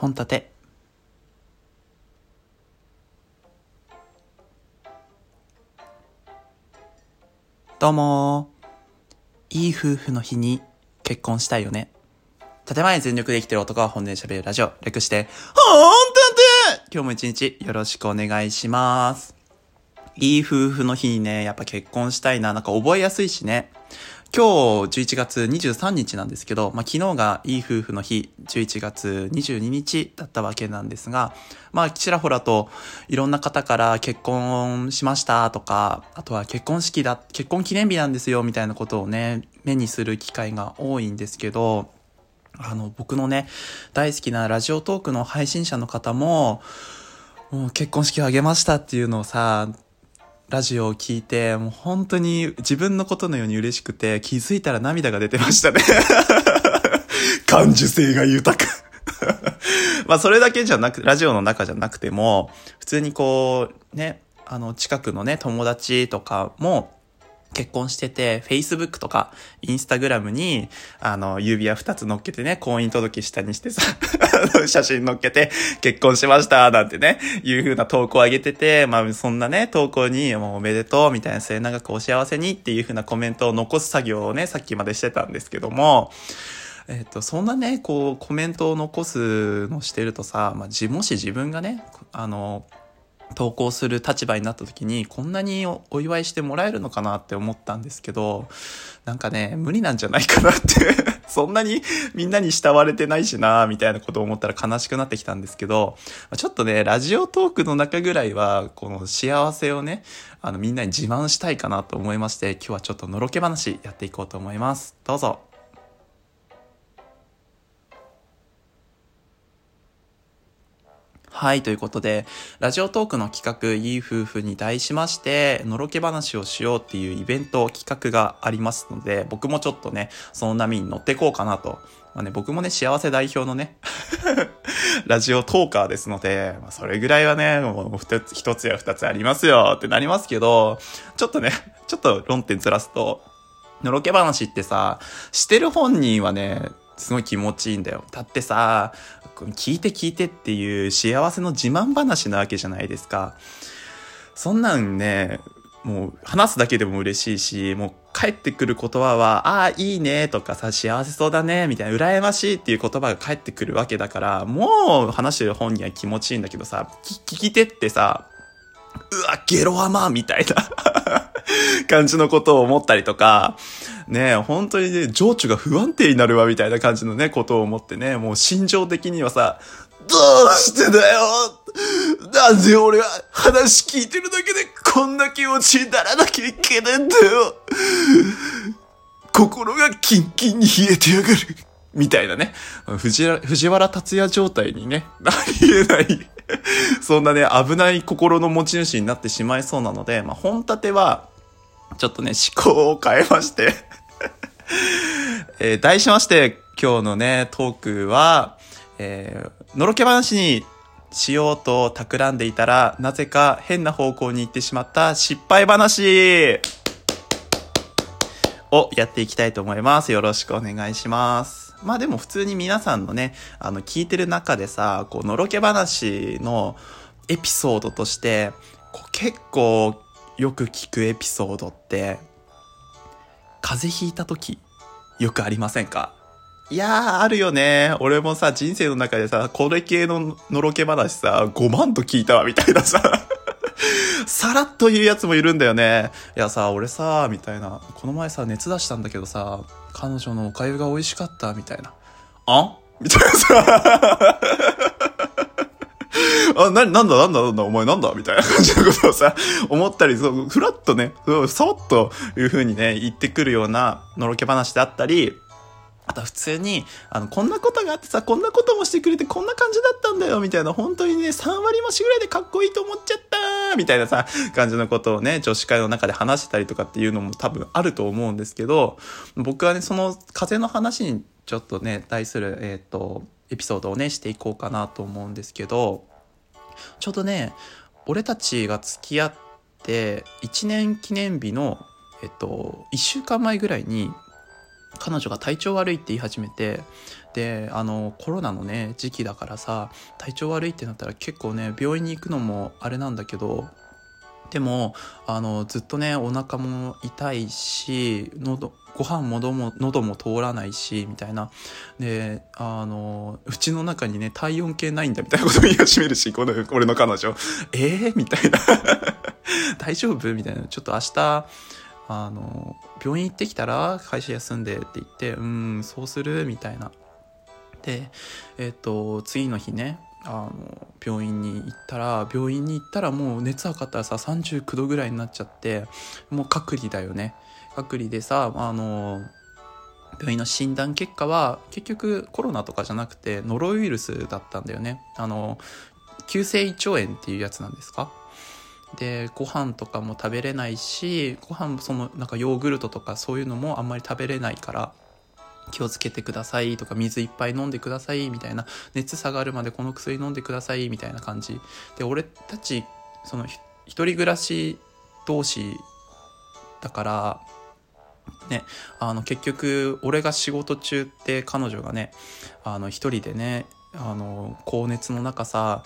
本立て。どうも。いい夫婦の日に結婚したいよね。建前全力で生きてる男が本音で喋るラジオ。略して本立て今日も一日よろしくお願いします。いい夫婦の日にね、やっぱ結婚したいな。なんか覚えやすいしね。今日11月23日なんですけど、まあ、昨日がいい夫婦の日、11月22日だったわけなんですが、まあ、ちらほらといろんな方から結婚しましたとか、あとは結婚式だ、結婚記念日なんですよみたいなことをね、目にする機会が多いんですけど、あの、僕のね、大好きなラジオトークの配信者の方も、もう結婚式を挙げましたっていうのをさ、ラジオを聞いて、もう本当に自分のことのように嬉しくて、気づいたら涙が出てましたね。感受性が豊か まあそれだけじゃなく、ラジオの中じゃなくても、普通にこう、ね、あの近くのね、友達とかも、結婚してて、Facebook とか Instagram に、あの、指輪二つ乗っけてね、婚姻届下にしてさ、写真乗っけて、結婚しました、なんてね、いう風な投稿を上げてて、まあ、そんなね、投稿に、もうおめでとう、みたいな末永くお幸せにっていう風なコメントを残す作業をね、さっきまでしてたんですけども、えっ、と、そんなね、こう、コメントを残すのしてるとさ、まあ、もし自分がね、あの、投稿する立場になった時にこんなにお祝いしてもらえるのかなって思ったんですけどなんかね無理なんじゃないかなって そんなにみんなに慕われてないしなみたいなことを思ったら悲しくなってきたんですけどちょっとねラジオトークの中ぐらいはこの幸せをねあのみんなに自慢したいかなと思いまして今日はちょっとのろけ話やっていこうと思います。どうぞ。はい、ということで、ラジオトークの企画、いい夫婦に題しまして、のろけ話をしようっていうイベント、企画がありますので、僕もちょっとね、その波に乗ってこうかなと。まあね、僕もね、幸せ代表のね ラジオトーカーですので、まあ、それぐらいはね、もう一つ、一つや二つありますよってなりますけど、ちょっとね、ちょっと論点ずらすと、のろけ話ってさ、してる本人はね、すごい気持ちいいんだよ。だってさ、聞いて聞いてっていう幸せの自慢話なわけじゃないですか。そんなんね、もう話すだけでも嬉しいし、もう帰ってくる言葉は、ああ、いいねとかさ、幸せそうだねみたいな、羨ましいっていう言葉が返ってくるわけだから、もう話してる本人は気持ちいいんだけどさ、聞き手ってさ、うわ、ゲロアマみたいな感じのことを思ったりとか、ね、本当にね、情緒が不安定になるわみたいな感じのね、ことを思ってね、もう心情的にはさ、どうしてだよなんで俺は話聞いてるだけでこんな気持ちにならなきゃいけないんだよ心がキンキンに冷えてやがるみたいなね、藤原達也状態にね、なり得ないそんなね、危ない心の持ち主になってしまいそうなので、まあ、本立ては、ちょっとね、思考を変えまして えー、題しまして、今日のね、トークは、えー、のろけ話にしようと企んでいたら、なぜか変な方向に行ってしまった失敗話をやっていきたいと思います。よろしくお願いします。まあでも普通に皆さんのね、あの、聞いてる中でさ、こう、のろけ話のエピソードとして、こう結構よく聞くエピソードって、風邪ひいた時、よくありませんか？いやー、あるよね。俺もさ、人生の中でさ、これ系ののろけ話さ、5万と聞いたわ、みたいなさ。さらっと言うやつもいるんだよね。いやさ、俺さ、みたいな。この前さ、熱出したんだけどさ、彼女のお粥が美味しかった、みたいな。あん？みたいなさ。あ、な、なんだなんだなんだお前なんだみたいな感じのことをさ、思ったり、そう、ふらっとね、さわっという風にね、言ってくるようなのろけ話であったり、あと普通に、あの、こんなことがあってさ、こんなこともしてくれてこんな感じだったんだよ、みたいな、本当にね、3割増しぐらいでかっこいいと思っちゃったみたいなさ、感じのことをね、女子会の中で話してたりとかっていうのも多分あると思うんですけど、僕はね、その風の話にちょっとね、対する、えっ、ー、と、エピソードをね、していこうかなと思うんですけど、ちょうどね俺たちが付き合って1年記念日のえっと1週間前ぐらいに彼女が体調悪いって言い始めてであのコロナのね時期だからさ体調悪いってなったら結構ね病院に行くのもあれなんだけどでもあのずっとねお腹も痛いし喉ご飯も喉も喉も通らないしみたいな。であのうちの中にね体温計ないんだみたいなこと言い始めるしこの俺の彼女。えー、みたいな。大丈夫？みたいな。ちょっと明日あの病院行ってきたら会社休んでって言ってうんそうする？みたいな。でえっ、と次の日ねあの病院に行ったら病院に行ったらもう熱測ったらさ39度ぐらいになっちゃってもう隔離だよね。隔離でさあの病院の診断結果は結局コロナとかじゃなくてノロウイルスだったんだよね。あの急性胃腸炎っていうやつなんですか？でご飯とかも食べれないしご飯そのなんかヨーグルトとかそういうのもあんまり食べれないから気をつけてくださいとか水いっぱい飲んでくださいみたいな熱下がるまでこの薬飲んでくださいみたいな感じで俺たちその一人暮らし同士だからねあの結局俺が仕事中って彼女がねあの一人でねあの高熱の中さ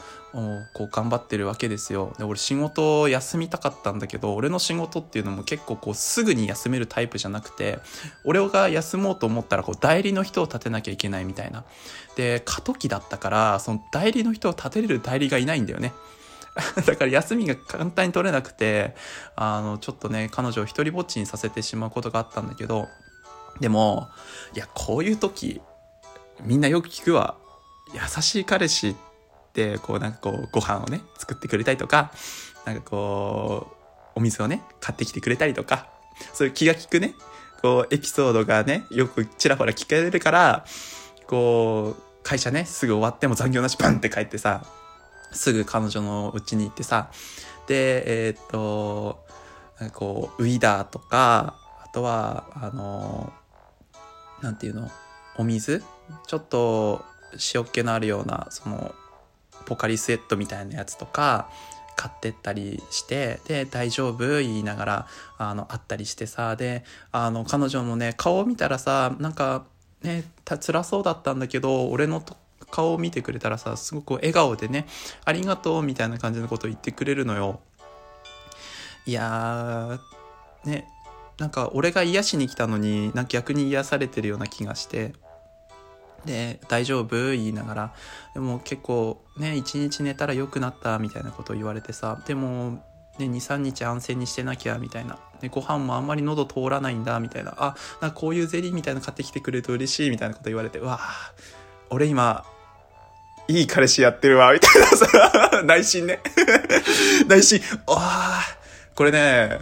こう頑張ってるわけですよ。で俺仕事休みたかったんだけど俺の仕事っていうのも結構こうすぐに休めるタイプじゃなくて俺が休もうと思ったらこう代理の人を立てなきゃいけないみたいな。で過渡期だったからその代理の人を立てれる代理がいないんだよね。だから休みが簡単に取れなくてあのちょっとね彼女を一人ぼっちにさせてしまうことがあったんだけどでもいやこういう時みんなよく聞くわ。優しい彼氏ってこうなんかこうご飯をね作ってくれたりとかなんかこうお水をね買ってきてくれたりとかそういう気が利くねこうエピソードがねよくちらほら聞かれるからこう会社ねすぐ終わっても残業なしバンって帰ってさすぐ彼女の家に行ってさでえー、っとこうウィダーとかあとはあのなんていうのお水ちょっと塩気のあるようなそのポカリスエットみたいなやつとか買ってったりしてで大丈夫言いながらあの会ったりしてさであの彼女のね顔を見たらさなんかね辛そうだったんだけど俺の顔を見てくれたらさすごく笑顔でねありがとうみたいな感じのことを言ってくれるのよ。いやーねなんか俺が癒しに来たのになんか逆に癒されてるような気がして。で大丈夫？言いながら。でも結構ね一日寝たら良くなったみたいなことを言われてさ。でもね、23日安静にしてなきゃみたいな、でご飯もあんまり喉通らないんだみたいな。あなんかこういうゼリーみたいなの買ってきてくれると嬉しいみたいなこと言われて。うわ俺今いい彼氏やってるわみたいなさ。内心ね。内心。あこれね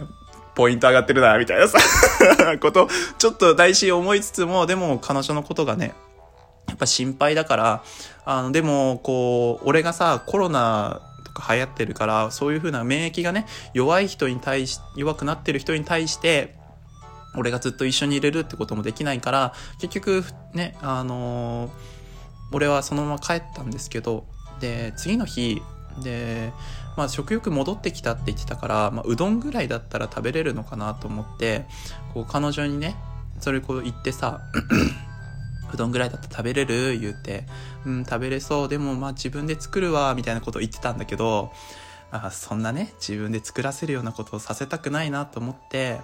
ポイント上がってるなみたいなさ。ことちょっと内心思いつつもでも彼女のことがねやっぱ心配だから、あの、でも、こう、俺がさ、コロナとか流行ってるから、そういう風な免疫がね、弱い人に対し、弱くなってる人に対して、俺がずっと一緒にいれるってこともできないから、結局、ね、あのー、俺はそのまま帰ったんですけど、で、次の日、で、まあ食欲戻ってきたって言ってたから、まあうどんぐらいだったら食べれるのかなと思って、こう彼女にね、それこう言ってさ、うどんぐらいだったら食べれる？言うて、うん、食べれそう。でもまあ自分で作るわ、みたいなことを言ってたんだけど、あそんなね、自分で作らせるようなことをさせたくないなと思って、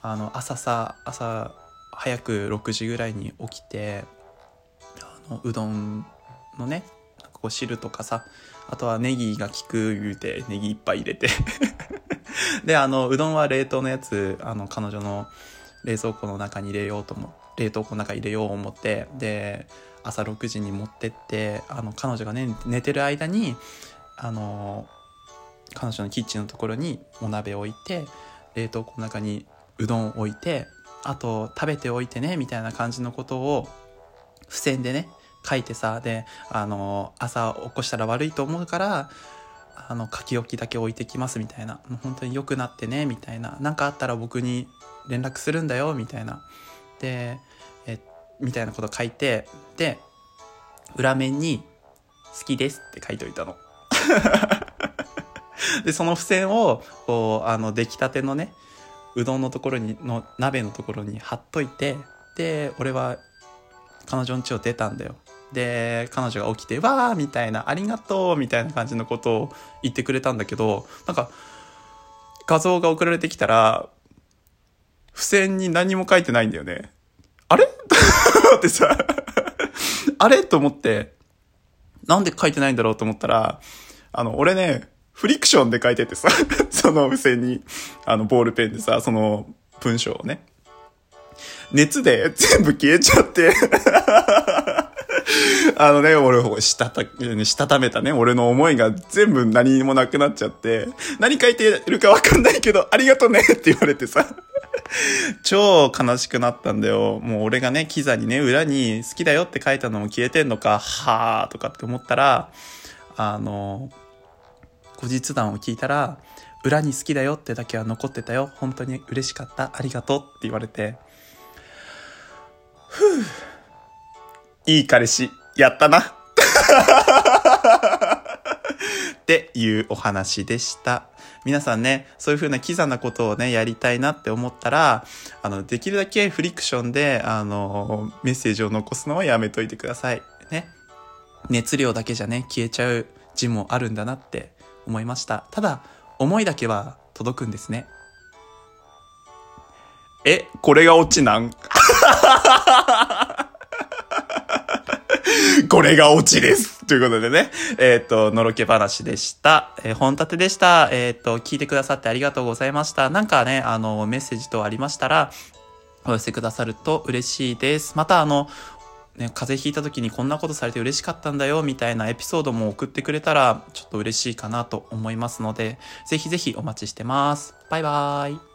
あの、朝さ、朝早く6時ぐらいに起きて、あの、うどんのね、こう汁とかさ、あとはネギが効く言うて、ネギいっぱい入れて。で、あの、うどんは冷凍のやつ、あの、彼女の冷蔵庫の中に入れようと思っ、冷凍庫の中入れよう思ってで朝6時に持ってってあの彼女がね寝てる間にあの彼女のキッチンのところにお鍋置いて冷凍庫の中にうどん置いてあと食べておいてねみたいな感じのことを付箋でね書いてさであの朝起こしたら悪いと思うからあの書き置きだけ置いてきますみたいな。もう本当に良くなってねみたいな。何かあったら僕に連絡するんだよみたいな。でえみたいなこと書いてで裏面に「好きです」って書いといたの。でその付箋をこうあの出来たてのねうどんのところにの鍋のところに貼っといてで、俺は彼女の家を出たんだよ。で、彼女が起きて、わーみたいな、ありがとうみたいな感じのことを言ってくれたんだけど、なんか、画像が送られてきたら、付箋に何も書いてないんだよね。あれ？ってさ、あれ？と思って、なんで書いてないんだろうと思ったら、あの、俺ね、フリクションで書いててさ、その付箋に、あの、ボールペンでさ、その文章をね。熱で全部消えちゃって。あのね、俺を、したた、したためたね、俺の思いが全部何もなくなっちゃって、何書いてるかわかんないけど、ありがとねって言われてさ、超悲しくなったんだよ。もう俺がね、キザにね、裏に好きだよって書いたのも消えてんのか、はーとかって思ったら、あの、後日談を聞いたら、裏に好きだよってだけは残ってたよ。本当に嬉しかった。ありがとうって言われて、ふぅ、いい彼氏、やったな。っていうお話でした。皆さんね、そういう風なキザなことをね、やりたいなって思ったら、あの、できるだけフリクションで、あの、メッセージを残すのはやめといてください。ね。熱量だけじゃね、消えちゃう字もあるんだなって思いました。ただ、思いだけは届くんですね。え、これがオチなん？これがオチです。ということでね、えっ、ー、と、のろけ話でした。えー、本立てでした。えっ、ー、と、聞いてくださってありがとうございました。なんかね、あの、メッセージ等ありましたら、お寄せくださると嬉しいです。また、あの、ね、風邪ひいた時にこんなことされて嬉しかったんだよみたいなエピソードも送ってくれたらちょっと嬉しいかなと思いますので、ぜひぜひお待ちしてます。バイバーイ。